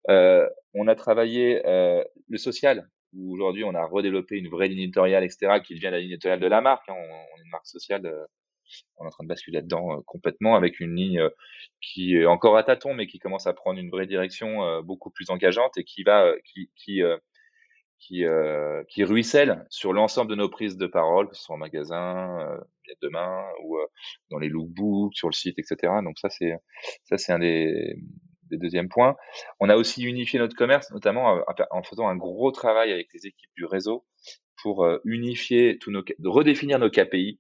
Euh, on a travaillé euh, le social, où aujourd'hui, on a redéveloppé une vraie ligne éditoriale, etc., qui devient la ligne éditoriale de la marque. Hein. On, est une marque sociale. Euh, on est en train de basculer là-dedans euh, complètement avec une ligne euh, qui est encore à tâtons, mais qui commence à prendre une vraie direction beaucoup plus engageante et qui va, qui, qui qui, euh, qui ruisselle sur l'ensemble de nos prises de parole, que ce soit en magasin, euh, demain, ou euh, dans les lookbooks, sur le site, etc. Donc ça, c'est ça, c'est un des, des deuxièmes points. On a aussi unifié notre commerce, notamment euh, en faisant un gros travail avec les équipes du réseau pour euh, unifier tous nos, redéfinir nos KPI.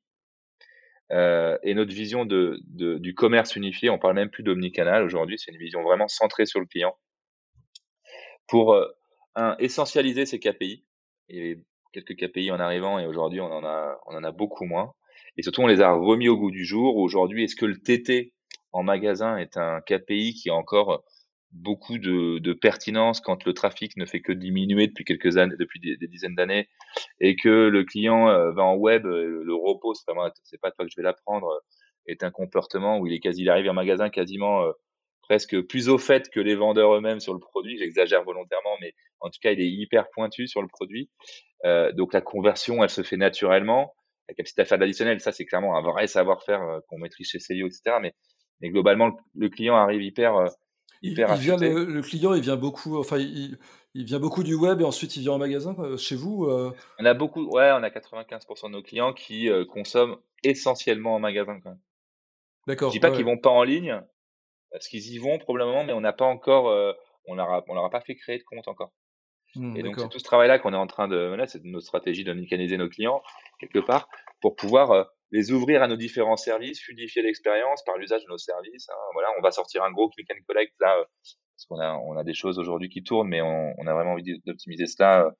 Euh, et notre vision de, de, du commerce unifié, on parle même plus d'omnicanal aujourd'hui, c'est une vision vraiment centrée sur le client pour un, essentialiser ces KPI. Avait quelques KPI en arrivant et aujourd'hui on en a on en a beaucoup moins. Et surtout on les a remis au goût du jour. Aujourd'hui, est-ce que le TT en magasin est un KPI qui a encore beaucoup de, pertinence quand le trafic ne fait que diminuer depuis quelques années, depuis des, dizaines d'années, et que le client euh, va en web, euh, le repos, c'est pas toi que je vais l'apprendre, est un comportement où il est quasi, il arrive en magasin quasiment euh, presque plus au fait que les vendeurs eux-mêmes sur le produit. J'exagère volontairement, mais en tout cas, il est hyper pointu sur le produit. Euh, donc la conversion, elle se fait naturellement. La capacité à faire de l'additionnel, ça c'est clairement un vrai savoir-faire euh, qu'on maîtrise chez Celio, etc. Mais, mais globalement, le, client arrive hyper, euh, hyper il, vient le, client, il vient beaucoup, enfin, il, il, vient beaucoup du web et ensuite il vient en magasin chez vous. On a beaucoup, ouais, on a 95% de nos clients qui consomment essentiellement en magasin quand même. D'accord. Je dis pas qu'ils vont pas en ligne, parce qu'ils y vont probablement, mais on n'a pas encore, euh, on leur on leur a pas fait créer de compte encore. Mmh, et donc c'est tout ce travail-là qu'on est en train de, là, c'est notre stratégie de mécaniser nos clients quelque part pour pouvoir euh, les ouvrir à nos différents services, fluidifier l'expérience par l'usage de nos services. Hein. Voilà, on va sortir un gros click and collect là, euh, parce qu'on a, on a des choses aujourd'hui qui tournent, mais on, on, a vraiment envie d'optimiser cela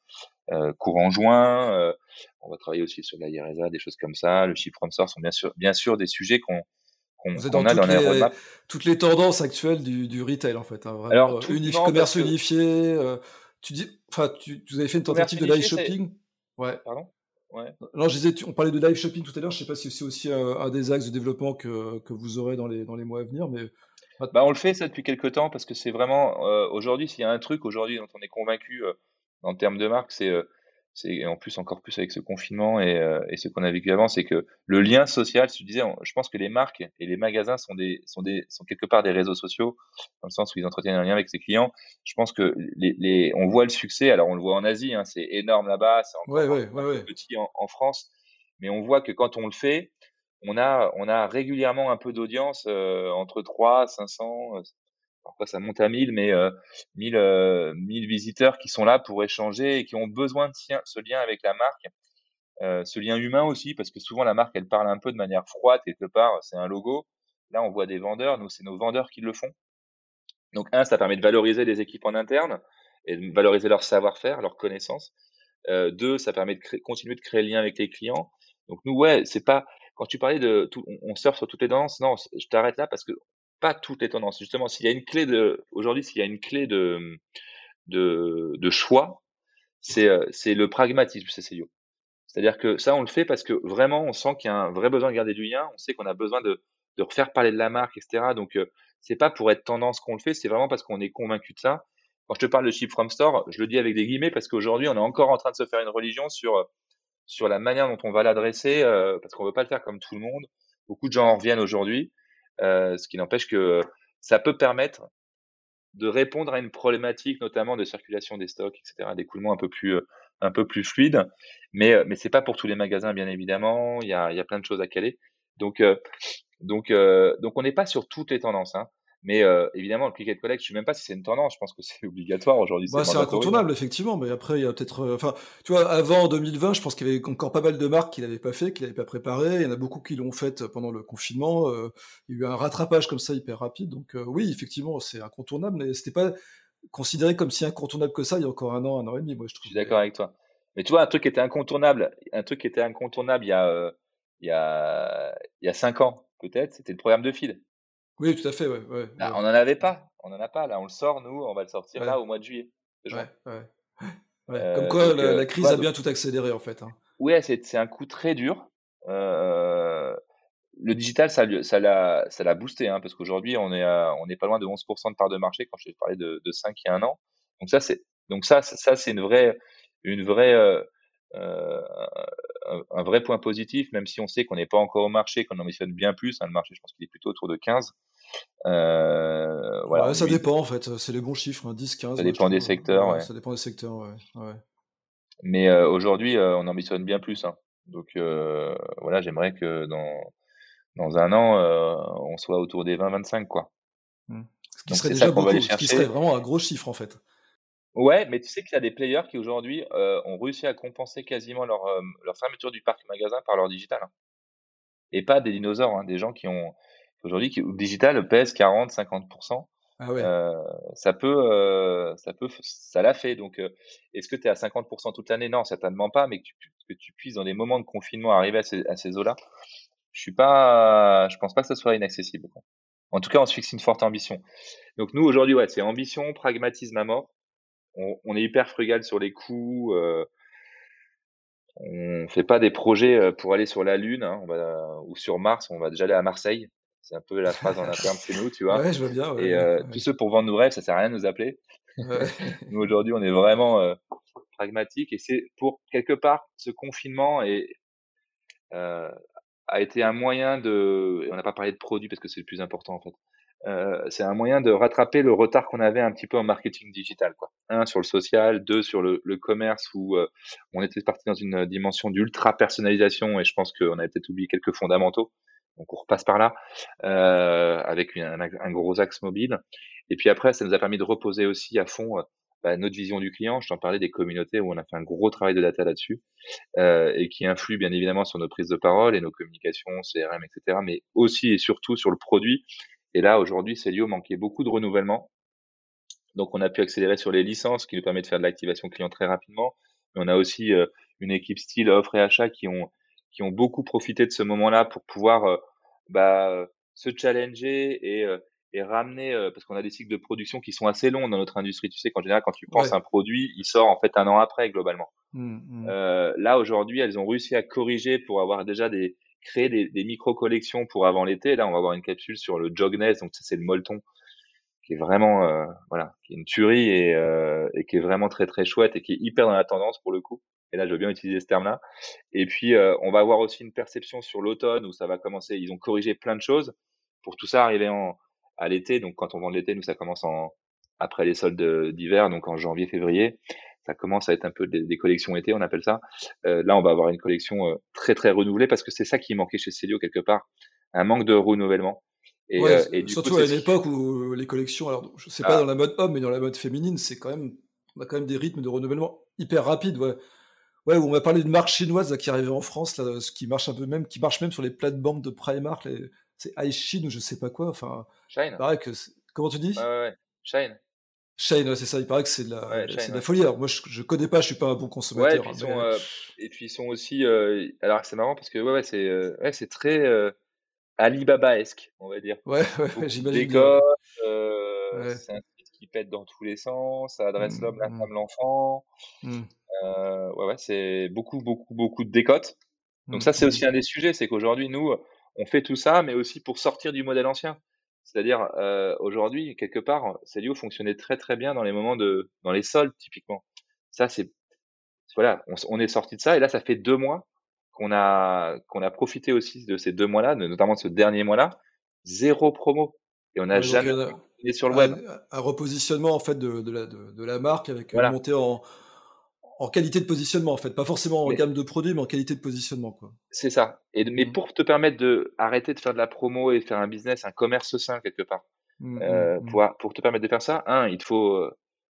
euh, courant juin. on va travailler aussi sur la IRSA, des choses comme ça. Le chiffre on sont bien sûr, bien sûr des sujets qu'on vous êtes dans, toutes, les, toutes, les, tendances actuelles du, du retail en fait. Hein, vraiment, Alors, euh, commerce unifié. Euh, tu dis, enfin, tu, vous avez fait une tentative de live shopping? Ouais. Pardon? Ouais. Non, je disais, on parlait de live shopping tout à l'heure. Je sais pas si c'est aussi un, des axes de développement que, que, vous aurez dans les, dans les mois à venir, mais. Bah, on le fait ça depuis quelques temps parce que c'est vraiment euh, aujourd'hui, s'il y a un truc aujourd'hui dont on est convaincu en termes de marque, c'est c'est en plus encore plus avec ce confinement et, euh, et ce qu'on a vécu avant, c'est que le lien social, je disais, je pense que les marques et les magasins sont des sont des sont quelque part des réseaux sociaux dans le sens où ils entretiennent un lien avec ses clients. Je pense que les, les on voit le succès, alors on le voit en Asie, hein, c'est énorme là-bas, c'est encore ouais, ouais, petit en, en, France, mais on voit que quand on le fait, on a on a régulièrement un peu d'audience euh, entre 3 500 parfois ça monte à 1000, mais euh, 1000, euh, visiteurs qui sont là pour échanger et qui ont besoin de ce lien avec la marque, euh, ce lien humain aussi, parce que souvent la marque, elle parle un peu de manière froide, quelque part, c'est un logo. Là, on voit des vendeurs, nous, c'est nos vendeurs qui le font. Donc, un, ça permet de valoriser les équipes en interne et de valoriser leur savoir-faire, leurs connaissances. Euh, deux, ça permet de continuer de créer le lien avec les clients. Donc, nous, ouais, c'est pas, quand tu parlais de on, surfe sur toutes les tendances, non, je t'arrête là parce que pas toutes les tendances. Justement, s'il y a une clé de, aujourd'hui, s'il y a une clé de, de, choix, c'est, euh, c'est le pragmatisme, c'est C'est-à-dire que ça, on le fait parce que vraiment, on sent qu'il y a un vrai besoin de garder du lien. On sait qu'on a besoin de, de refaire parler de la marque, etc. Donc, euh, c'est pas pour être tendance qu'on le fait, c'est vraiment parce qu'on est convaincu de ça. Quand je te parle de Ship From Store, je le dis avec des guillemets parce qu'aujourd'hui, on est encore en train de se faire une religion sur, sur la manière dont on va l'adresser, euh, parce qu'on veut pas le faire comme tout le monde. Beaucoup de gens en reviennent aujourd'hui, euh, ce qui n'empêche que ça peut permettre de répondre à une problématique, notamment de circulation des stocks, etc., d'écoulement un peu plus, un peu plus fluide. Mais, mais c'est pas pour tous les magasins, bien évidemment. Il y a, il y a plein de choses à caler. Donc, donc, euh, donc on n'est pas sur toutes les tendances. Hein. Mais euh, évidemment, le click and collect, je ne sais même pas si c'est une tendance. Je pense que c'est obligatoire aujourd'hui. Bah, c'est incontournable, effectivement. Mais après, il y a peut-être. Euh, enfin, tu vois, avant 2020, je pense qu'il y avait encore pas mal de marques qui l'avaient pas fait, qui l'avaient pas préparé. Il y en a beaucoup qui l'ont fait pendant le confinement. il y a eu un rattrapage comme ça hyper rapide. Donc oui, effectivement, c'est incontournable. Mais c'était pas considéré comme si incontournable que ça il y a encore un an, un an et demi. Moi, je, trouve. je suis d'accord avec toi. Mais tu vois, un truc qui était incontournable, un truc qui était incontournable il y a, il y a, il y a cinq ans peut-être, c'était le programme de feed. Oui, tout à fait, ouais. On n'en avait pas, on n'en a pas. Là, on le sort, nous, on va le sortir là au mois de juillet. Euh, Comme quoi, la, euh, crise a bien tout accéléré, en fait. Hein. Ouais, c'est un coup très dur. Euh, le digital, ça l'a ça ça l'a boosté, hein, parce qu'aujourd'hui, on est on n'est pas loin de 11% de part de marché quand je parlais de, de 5 il y a un an. Donc ça, c'est donc ça, ça, c'est une vraie une vraie euh, un, vrai point positif, même si on sait qu'on n'est pas encore au marché, qu'on ambitionne bien plus. Hein, le marché, je pense qu'il est plutôt autour de 15. Euh, voilà, ça dépend en fait, c'est les bons chiffres, 10, hein, 15. Ça dépend des secteurs. Ça dépend des secteurs, ouais. Mais euh, aujourd'hui, on ambitionne bien plus. Hein. Donc voilà, j'aimerais que dans, dans un an, on soit autour des 20-25. quoi. Mmh. Ce qui serait déjà beaucoup, ce qui serait vraiment un gros chiffre en fait. Ouais, mais tu sais qu'il y a des players qui aujourd'hui euh, ont réussi à compenser quasiment leur, euh, leur fermeture du parc magasin par leur digital. Hein. Et pas des dinosaures, des gens qui ont aujourd'hui le digital pèse 40, 50%. Ah ouais. euh, ça peut, euh, ça peut, ça l'a fait. Donc, est-ce que tu es à 50% toute l'année? Non, certainement pas. Mais que tu, que tu puisses dans des moments de confinement arriver à ces, à ces eaux-là, je suis pas, je pense pas que ce soit inaccessible. En tout cas, on se fixe une forte ambition. Donc nous aujourd'hui, ouais, c'est ambition, pragmatisme à mort on, est hyper frugal sur les coûts. Euh, on fait pas des projets euh, pour aller sur la Lune hein, ou sur Mars. On va déjà aller à Marseille. C'est un peu la phrase en interne chez nous, tu vois. Ouais, je veux bien. et euh, tous ceux pour vendre nos rêves, ça sert à rien de nous appeler. nous aujourd'hui, on est vraiment euh, pragmatique et c'est pour quelque part ce confinement et a été un moyen de. on n'a pas parlé de produits parce que c'est le plus important en fait. Euh, c'est un moyen de rattraper le retard qu'on avait un petit peu en marketing digital. Quoi. Un sur le social, deux sur le, le commerce où euh, on était parti dans une dimension d'ultra personnalisation et je pense qu'on avait peut-être oublié quelques fondamentaux. Donc on repasse par là euh, avec un, gros axe mobile. Et puis après, ça nous a permis de reposer aussi à fond euh, bah, notre vision du client. Je t'en parlais des communautés où on a fait un gros travail de data là-dessus euh, et qui influe bien évidemment sur nos prises de parole et nos communications, CRM, etc. Mais aussi et surtout sur le produit et là, aujourd'hui, Célio manquait beaucoup de renouvellement. Donc, on a pu accélérer sur les licences, qui nous permet de faire de l'activation client très rapidement. Mais on a aussi euh, une équipe style offre et achat qui ont, qui ont beaucoup profité de ce moment-là pour pouvoir euh, bah, se challenger et, euh, et ramener, parce qu'on a des cycles de production qui sont assez longs dans notre industrie. Tu sais qu'en général, quand tu penses un produit, il sort en fait un an après globalement. Mmh, mmh. là, aujourd'hui, elles ont réussi à corriger pour avoir déjà des, créer des, des micro-collections pour avant l'été. Là, on va avoir une capsule sur le Jogness, donc c'est le molleton, qui est vraiment, euh, voilà, qui est une tuerie et, euh, et, qui est vraiment très très chouette et qui est hyper dans la tendance pour le coup. Et là, je veux bien utiliser ce terme-là. Et puis, euh, on va avoir aussi une perception sur l'automne où ça va commencer. Ils ont corrigé plein de choses pour tout ça arriver en, à l'été. Donc, quand on vend l'été, nous, ça commence en, après les soldes d'hiver, donc en janvier, février ça commence à être un peu des, collections été, on appelle ça. Euh, là, on va avoir une collection euh, très très renouvelée parce que c'est ça qui manquait chez Célio quelque part, un manque de renouvellement. Et, et surtout à une époque où les collections, alors je sais pas ah. dans la mode homme, mais dans la mode féminine, c'est quand même, on a quand même des rythmes de renouvellement hyper rapides. Ouais. Ouais, on m'a parlé d'une marque chinoise qui arrivait en France, là, ce qui marche un peu même, qui marche même sur les plates-bandes de Primark, c'est Aishin ou je sais pas quoi. Enfin, Shine. Pareil que, comment tu dis? Ouais. Shine. Shine, c'est ça. Il paraît que c'est de la, de la folie. Alors, moi, je, je connais pas, je suis pas un bon consommateur. Ouais, et puis, ils, sont, et puis ils sont aussi. alors, c'est marrant parce que ouais, ouais c'est très Alibaba-esque, on va dire. Ouais, ouais j'imagine. Euh, c'est un qui pète dans tous les sens, ça adresse mmh, l'homme, la mmh. femme, l'enfant. Mmh. Euh, ouais, ouais, c'est beaucoup, beaucoup, beaucoup de décotes. Donc ça, c'est aussi un des sujets, c'est qu'aujourd'hui, nous, on fait tout ça, mais aussi pour sortir du modèle ancien. C'est-à-dire, euh, aujourd'hui, quelque part, Celio fonctionnait très très bien dans les moments de, dans les soldes, typiquement. Ça, c'est, voilà, on, est sorti de ça, et là, ça fait deux mois qu'on a, qu'on a profité aussi de ces deux mois-là, notamment de ce dernier mois-là, zéro promo. Et on n'a jamais est sur le web. Un, repositionnement en fait de, de, la, de, la, marque avec une montée en, en qualité de positionnement en fait, pas forcément en gamme de produits, mais en qualité de positionnement quoi. C'est ça. Et mais mmh. pour te permettre de arrêter de faire de la promo et faire un business, un commerce sain quelque part, mmh, mmh, euh, pour, pour, te permettre de faire ça, un, il te faut euh,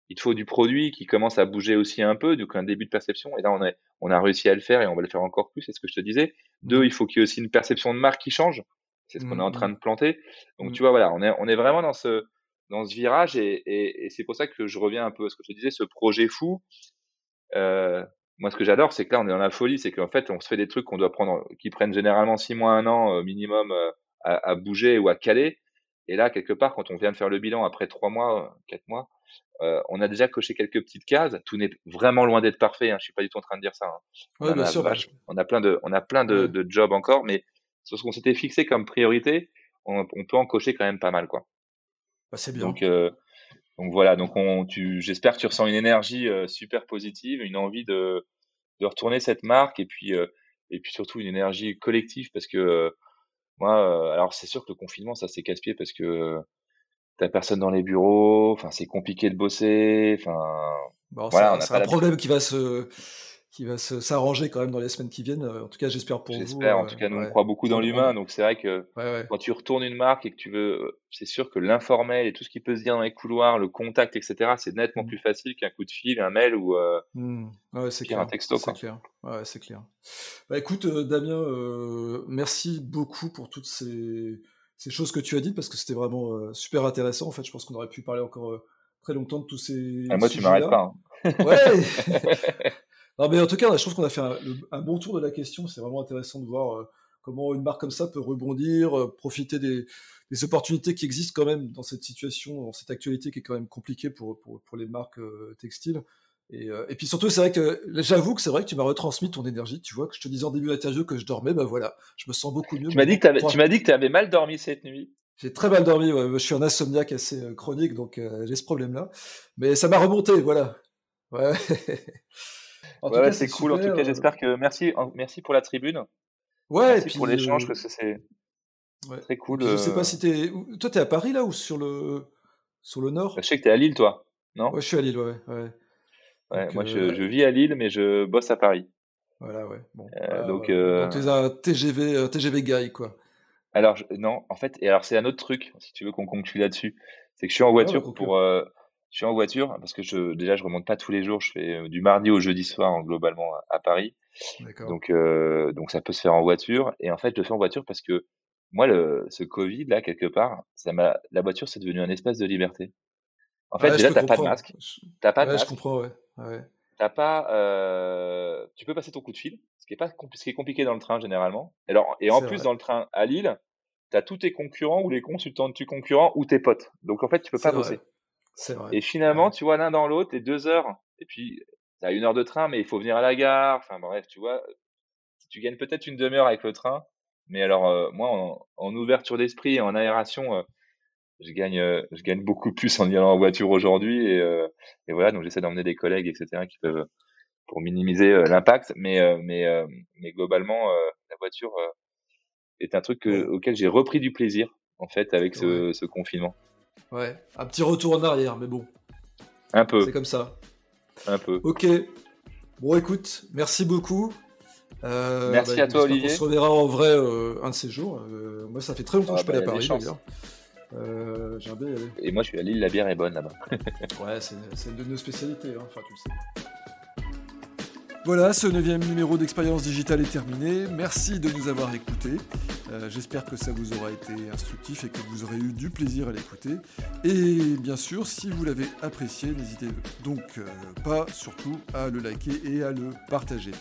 il te faut du produit qui commence à bouger aussi un peu, donc un début de perception. Et là, on, est, on a réussi à le faire et on va le faire encore plus, c'est ce que je te disais. Deux, il faut qu'il y ait aussi une perception de marque qui change. C'est ce qu'on est en train de planter. Donc, tu vois, voilà, on est, on est vraiment dans ce, dans ce virage et, et, et c'est pour ça que je reviens un peu à ce que je disais, ce projet fou. Euh, moi, ce que j'adore, c'est que là, on est dans la folie, c'est qu'en fait, on se fait des trucs qu'on doit prendre, qui prennent généralement six mois, un an euh, minimum euh, à, à, bouger ou à caler. Et là, quelque part, quand on vient de faire le bilan après trois mois, quatre mois, euh, on a déjà coché quelques petites cases. Tout n'est vraiment loin d'être parfait. Hein. Je suis pas du tout en train de dire ça. Hein. Ouais, on, bien a sûr, on a plein de, on a plein de, de jobs encore, mais sur ce qu'on s'était fixé comme priorité, on, on, peut en cocher quand même pas mal, quoi. Bah, c'est bien. Donc, euh, donc voilà, donc on, tu, j'espère que tu ressens une énergie euh, super positive, une envie de, de retourner cette marque et puis, euh, et puis surtout une énergie collective parce que moi, alors c'est sûr que le confinement, ça c'est casse-pied parce que t'as personne dans les bureaux, enfin c'est compliqué de bosser, enfin. Bon, voilà, c'est un problème qui va se qui va s'arranger quand même dans les semaines qui viennent. En tout cas, j'espère pour vous. J'espère. En tout cas, nous, on croit beaucoup dans l'humain. Donc, c'est vrai que quand tu retournes une marque et que tu veux, c'est sûr que l'informel et tout ce qui peut se dire dans les couloirs, le contact, etc., c'est nettement mmh. plus facile qu'un coup de fil, un mail ou euh, mmh. ouais, un texto. C'est clair. Ouais, c'est clair. Bah, écoute, euh, Damien, euh, merci beaucoup pour toutes ces, ces, choses que tu as dites parce que c'était vraiment super intéressant. En fait, je pense qu'on aurait pu parler encore très longtemps de tous ces. Ah, moi, tu m'arrêtes pas. Hein. Ouais. Non, mais en tout cas, je trouve qu'on a fait un, bon tour de la question. C'est vraiment intéressant de voir euh, comment une marque comme ça peut rebondir, euh, profiter des, opportunités qui existent quand même dans cette situation, dans cette actualité qui est quand même compliquée pour, pour, les marques euh, textiles. Et, puis surtout, c'est vrai que j'avoue que c'est vrai que tu m'as retransmis ton énergie. Tu vois, que je te disais en début d'interview que je dormais, ben voilà, je me sens beaucoup mieux. Tu m'as dit que tu m'as dit que tu avais mal dormi cette nuit. J'ai très mal dormi. Je suis un insomniaque assez chronique, donc j'ai ce problème-là. Mais ça m'a remonté, voilà. Ouais. ouais, c'est cool. en tout cas, euh, j'espère que merci, merci pour la tribune. Ouais, merci pour l'échange parce que c'est très cool. je sais pas euh. si t'es, toi, t'es à Paris là ou sur le sur le nord? Je sais que t'es à Lille, toi, non? Ouais, je suis à Lille, ouais. ouais. ouais moi, je, euh, je, vis à Lille, mais je bosse à Paris. Voilà, ouais. Bon, donc, t'es un TGV, TGV guy, quoi. Alors, non, en fait, et alors c'est un autre truc, si tu veux qu'on conclue là-dessus, c'est que je suis en voiture pour, je suis en voiture parce que je, déjà, je remonte pas tous les jours. Je fais euh, du mardi au jeudi soir, globalement, à, Paris. Donc, euh, donc, ça peut se faire en voiture. Et en fait, je le fais en voiture parce que moi, le, ce Covid, là, quelque part, ça m'a, la voiture, c'est devenu un espace de liberté. En fait, déjà, t'as pas de masque. T'as pas de masque. Je comprends, ouais. ouais. T'as pas, euh, tu peux passer ton coup de fil, ce qui est pas, ce qui est compliqué dans le train généralement. Alors, et en plus, dans le train à Lille, t'as tous tes concurrents ou les consultants de tes concurrents ou tes potes. Donc, en fait, tu peux pas bosser. Et finalement, tu vois, l'un dans l'autre, et deux heures, et puis, tu as une heure de train, mais il faut venir à la gare. Enfin, bref, tu vois, tu gagnes peut-être une demi-heure avec le train. Mais alors, euh, moi, en, ouverture d'esprit et en aération, euh, je gagne, euh, je gagne beaucoup plus en y allant en voiture aujourd'hui. Et, et, voilà, donc j'essaie d'emmener des collègues, etc., qui peuvent, pour minimiser l'impact. Mais, mais, mais globalement, la voiture est un truc auquel j'ai repris du plaisir, en fait, avec ce, ce confinement. Ouais, un petit retour en arrière, mais bon. Un peu. C'est comme ça. Un peu. Ok. Bon, écoute, merci beaucoup. Euh, merci bah, à toi, Olivier. On se reverra en vrai euh, un de ces jours. Euh, moi, ça fait très longtemps que je suis pas ah, allé à Paris, d'ailleurs. J'ai un aller. Et moi, je suis à Lille, la bière est bonne là-bas. ouais, c'est une de nos spécialités, hein. enfin, tu le sais. Voilà, ce neuvième numéro d'Expérience Digitale est terminé. Merci de nous avoir écoutés. Euh, j'espère que ça vous aura été instructif et que vous aurez eu du plaisir à l'écouter. Et bien sûr, si vous l'avez apprécié, n'hésitez donc euh, pas surtout à le liker et à le partager.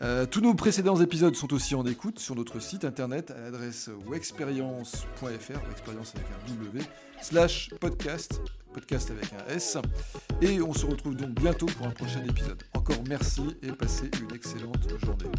Euh, tous nos précédents épisodes sont aussi en écoute sur notre site internet à l'adresse wexperience.fr, expérience avec un W, slash podcast, podcast avec un S. Et on se retrouve donc bientôt pour un prochain épisode. Encore merci et passez une excellente journée.